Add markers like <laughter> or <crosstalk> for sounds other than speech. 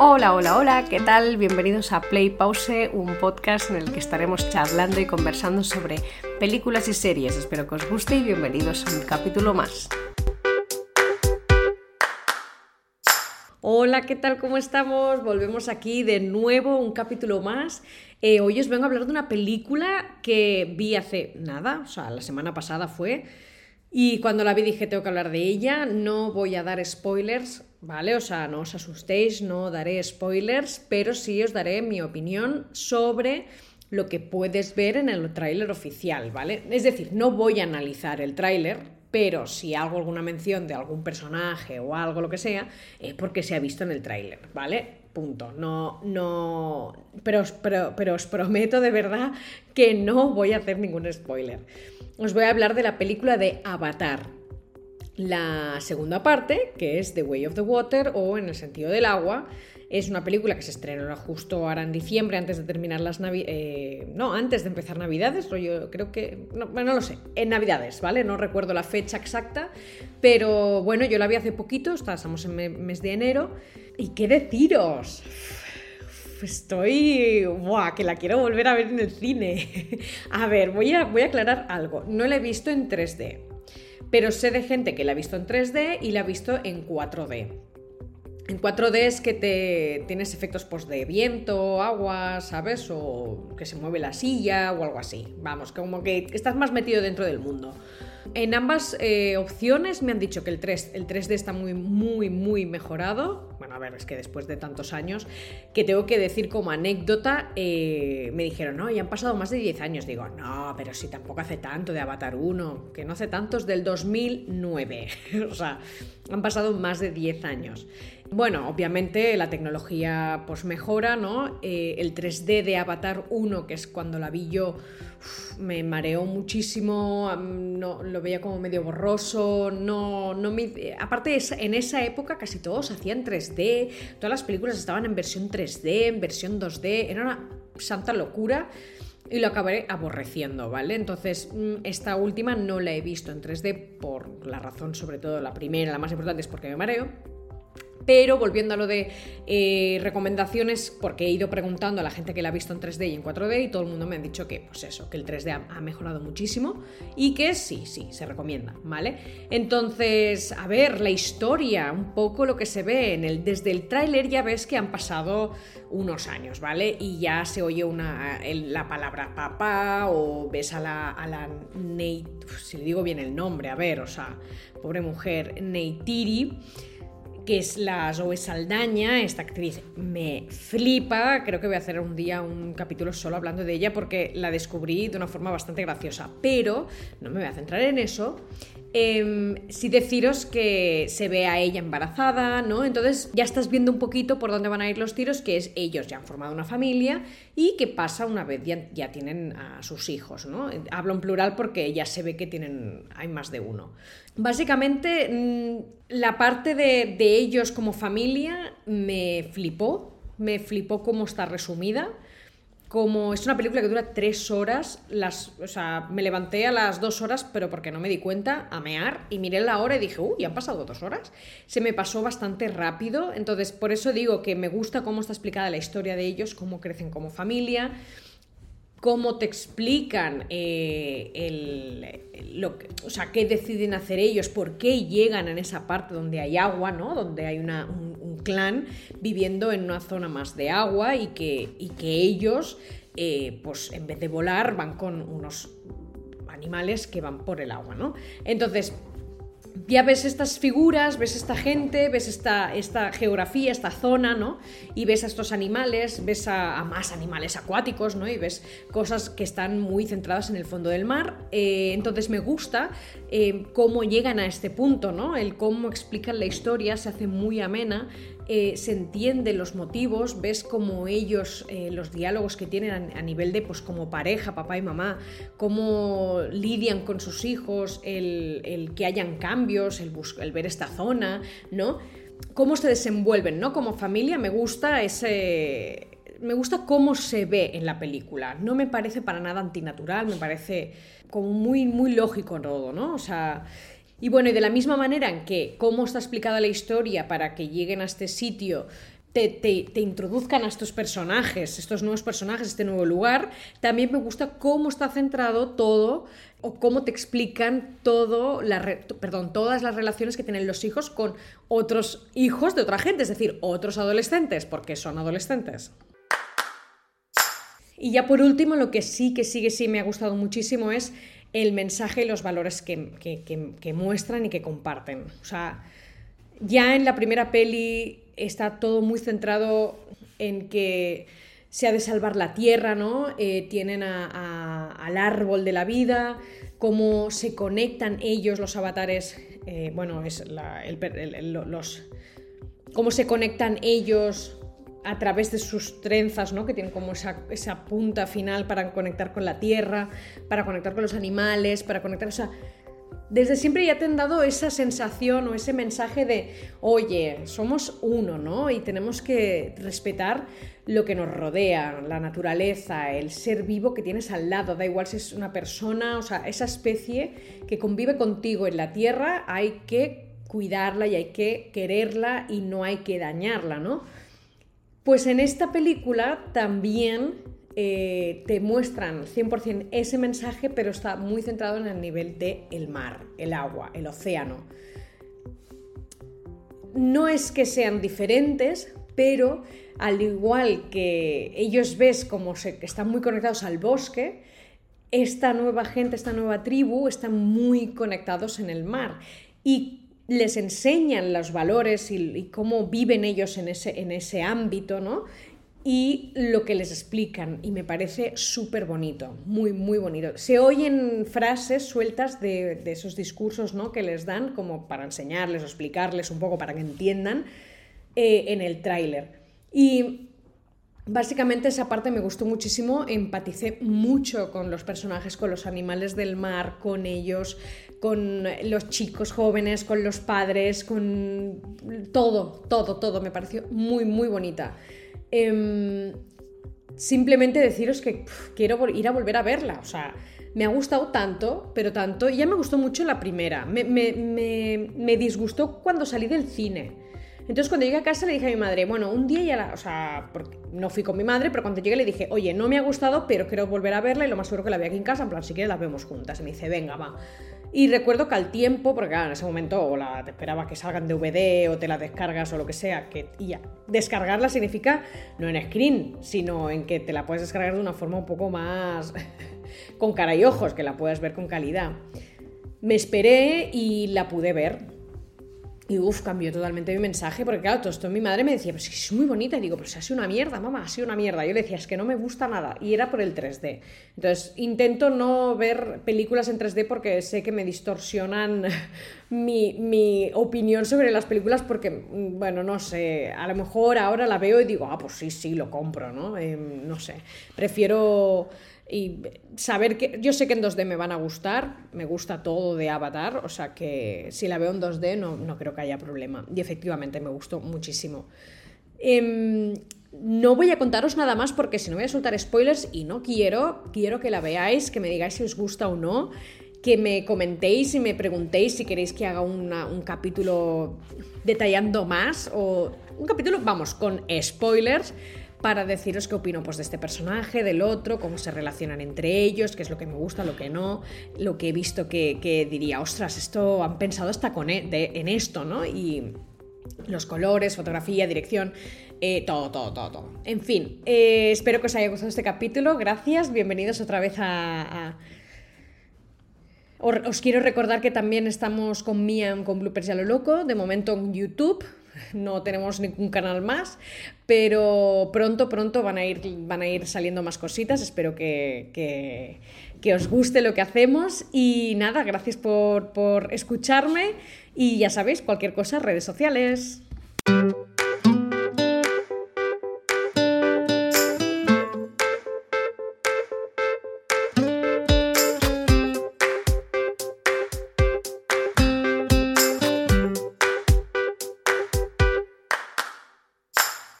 Hola, hola, hola, ¿qué tal? Bienvenidos a Play Pause, un podcast en el que estaremos charlando y conversando sobre películas y series. Espero que os guste y bienvenidos a un capítulo más. Hola, ¿qué tal? ¿Cómo estamos? Volvemos aquí de nuevo, un capítulo más. Eh, hoy os vengo a hablar de una película que vi hace nada, o sea, la semana pasada fue. Y cuando la vi dije, tengo que hablar de ella, no voy a dar spoilers, ¿vale? O sea, no os asustéis, no daré spoilers, pero sí os daré mi opinión sobre lo que puedes ver en el tráiler oficial, ¿vale? Es decir, no voy a analizar el tráiler, pero si hago alguna mención de algún personaje o algo, lo que sea, es porque se ha visto en el tráiler, ¿vale? Punto. No, no. Pero, pero, pero os prometo de verdad que no voy a hacer ningún spoiler os voy a hablar de la película de Avatar. La segunda parte, que es The Way of the Water o En el sentido del agua, es una película que se estrenó justo ahora en diciembre, antes de terminar las navidades. Eh, no, antes de empezar Navidades, yo creo que. No, no lo sé, en Navidades, ¿vale? No recuerdo la fecha exacta, pero bueno, yo la vi hace poquito, estamos en mes de enero. ¿Y qué deciros? estoy... ¡Buah! Que la quiero volver a ver en el cine. <laughs> a ver, voy a, voy a aclarar algo. No la he visto en 3D, pero sé de gente que la ha visto en 3D y la ha visto en 4D. En 4D es que te tienes efectos pues, de viento, agua, ¿sabes? O que se mueve la silla o algo así. Vamos, como que estás más metido dentro del mundo. En ambas eh, opciones me han dicho que el, 3, el 3D está muy, muy, muy mejorado. Bueno, a ver, es que después de tantos años, que tengo que decir como anécdota, eh, me dijeron, no, ya han pasado más de 10 años. Digo, no, pero si tampoco hace tanto de Avatar 1, que no hace tantos del 2009. <laughs> o sea, han pasado más de 10 años. Bueno, obviamente la tecnología pues mejora, ¿no? Eh, el 3D de Avatar 1, que es cuando la vi yo, me mareó muchísimo, no, lo veía como medio borroso, no, no me... Aparte, en esa época casi todos hacían 3D, todas las películas estaban en versión 3D, en versión 2D, era una santa locura y lo acabaré aborreciendo, ¿vale? Entonces, mm, esta última no la he visto en 3D por la razón, sobre todo la primera, la más importante es porque me mareo pero volviendo a lo de eh, recomendaciones, porque he ido preguntando a la gente que la ha visto en 3D y en 4D y todo el mundo me ha dicho que, pues eso, que el 3D ha, mejorado muchísimo y que sí, sí, se recomienda, ¿vale? Entonces, a ver, la historia, un poco lo que se ve en el, desde el tráiler ya ves que han pasado unos años, ¿vale? Y ya se oye una, la palabra papá o ves a la, a la Nate, si le digo bien el nombre, a ver, o sea, pobre mujer, Neytiri que es la Zoe Saldaña, esta actriz me flipa, creo que voy a hacer un día un capítulo solo hablando de ella porque la descubrí de una forma bastante graciosa, pero no me voy a centrar en eso. Eh, sí deciros que se ve a ella embarazada, ¿no? Entonces ya estás viendo un poquito por dónde van a ir los tiros, que es ellos ya han formado una familia y que pasa una vez ya, ya tienen a sus hijos, ¿no? Hablo en plural porque ya se ve que tienen, hay más de uno. Básicamente, mm, la parte de, de ellos como familia me flipó, me flipó cómo está resumida como es una película que dura tres horas, las, o sea, me levanté a las dos horas, pero porque no me di cuenta, a mear, y miré la hora y dije, uy, han pasado dos horas. Se me pasó bastante rápido, entonces por eso digo que me gusta cómo está explicada la historia de ellos, cómo crecen como familia, cómo te explican eh, el, lo o sea, qué deciden hacer ellos, por qué llegan en esa parte donde hay agua, ¿no? Donde hay una, un, viviendo en una zona más de agua y que, ellos, eh, pues en vez de volar, van con unos animales que van por el agua, ¿no? Entonces, ya ves estas figuras, ves esta gente, ves esta, esta geografía, esta zona, ¿no? Y ves a estos animales, ves a, más animales acuáticos, ¿no? Y ves cosas que están muy centradas en el fondo del mar. Eh, entonces me gusta eh, cómo llegan a este punto, ¿no? El cómo explican la historia, se hace muy amena. Eh, se entienden los motivos, ves como ellos, eh, los diálogos que tienen a, nivel de, pues como pareja, papá y mamá, cómo lidian con sus hijos, el, que hayan cambios, el, el ver esta zona, ¿no? Cómo se desenvuelven, ¿no? Como familia me gusta ese... Me gusta cómo se ve en la película. No me parece para nada antinatural, me parece como muy, muy lógico todo, ¿no? O sea, y bueno, y de la misma manera en que cómo está explicada la historia para que lleguen a este sitio, te, te, introduzcan a estos personajes, estos nuevos personajes, este nuevo lugar. También me gusta cómo está centrado todo o cómo te explican todo la perdón, todas las relaciones que tienen los hijos con otros hijos de otra gente, es decir, otros adolescentes, porque son adolescentes. Y ya por último, lo que sí, que sí, que sí me ha gustado muchísimo es el mensaje y los valores que, que muestran y que comparten. O sea, ya en la primera peli está todo muy centrado en que se ha de salvar la tierra, ¿no? Eh, tienen al árbol de la vida, cómo se conectan ellos, los avatares, eh, bueno, es los, cómo se conectan ellos a través de sus trenzas, ¿no? que tienen como esa, esa, punta final para conectar con la tierra, para conectar con los animales, para conectar, o sea, desde siempre ya te han dado esa sensación o ese mensaje de, oye, somos uno, ¿no? Y tenemos que respetar lo que nos rodea, la naturaleza, el ser vivo que tienes al lado, da igual si es una persona, o sea, esa especie que convive contigo en la tierra, hay que cuidarla y hay que quererla y no hay que dañarla, ¿no? Pues en esta película también eh, te muestran 100% ese mensaje, pero está muy centrado en el nivel del el mar, el agua, el océano. No es que sean diferentes, pero al igual que ellos ves como se, están muy conectados al bosque, esta nueva gente, esta nueva tribu, están muy conectados en el mar. Y les enseñan los valores y, cómo viven ellos en ese, en ese ámbito, ¿no? y lo que les explican y me parece súper bonito, muy, muy bonito. Se oyen frases sueltas de, esos discursos ¿no? que les dan como para enseñarles o explicarles un poco para que entiendan eh, en el tráiler. Y básicamente esa parte me gustó muchísimo, empaticé mucho con los personajes, con los animales del mar, con ellos, con los chicos jóvenes, con los padres, con todo, todo, todo, me pareció muy, muy bonita. Em, simplemente deciros que quiero ir a volver a verla. O sea, me ha gustado tanto, pero tanto. Ya me gustó mucho la primera. Me, me, disgustó cuando salí del cine. Entonces cuando llegué a casa le dije a mi madre, bueno, un día ya la, o sea, no fui con mi madre, pero cuando llegué le dije, oye, no me ha gustado, pero quiero volver a verla y lo más seguro que la vea aquí en casa, en plan, si quieres la vemos juntas. Y me dice, venga, va. Y recuerdo que al tiempo, porque en ese momento o la, te esperaba que salgan de DVD o te la descargas o lo que sea, que y. Descargarla significa no en screen, sino en que te la puedes descargar de una forma un poco más <laughs> con cara y ojos, que la puedas ver con calidad. Me esperé y la pude ver. Y uff, cambió totalmente mi mensaje, porque claro, todo esto mi madre me decía, si es muy bonita, y digo, si ha sido una mierda, mamá, ha sido una mierda. Yo le decía, es que no me gusta nada, y era por el 3D. Entonces, intento no ver películas en 3D porque sé que me distorsionan <laughs> mi, opinión sobre las películas, porque, mm, bueno, no sé, a lo mejor ahora la veo y digo, ah, pues sí, sí, lo compro, ¿no? Em, no sé, prefiero y saber que yo sé que en 2D me van a gustar, me gusta todo de Avatar, o sea que si la veo en 2D no, no creo que haya problema. Y efectivamente me gustó muchísimo. Em, no voy a contaros nada más porque si no voy a soltar spoilers y no quiero, quiero que la veáis, que me digáis si os gusta o no, que me comentéis y me preguntéis si queréis que haga un capítulo detallando más o un capítulo, vamos, con spoilers para deciros qué opino pues, de este personaje, del otro, cómo se relacionan entre ellos, qué es lo que me gusta, lo que no, lo que he visto que, diría, ostras, esto han pensado hasta con e, en esto, ¿no? Y los colores, fotografía, dirección, eh, todo, todo, todo, todo. En fin, eh, espero que os haya gustado este capítulo. Gracias, bienvenidos otra vez a... Os quiero recordar que también estamos con Miam con Bloopers y a lo loco, de momento en YouTube, no tenemos ningún canal más, pero pronto, pronto van a ir, van a ir saliendo más cositas. Espero que, os guste lo que hacemos. Y nada, gracias por, por escucharme. Y ya sabéis, cualquier cosa, redes sociales.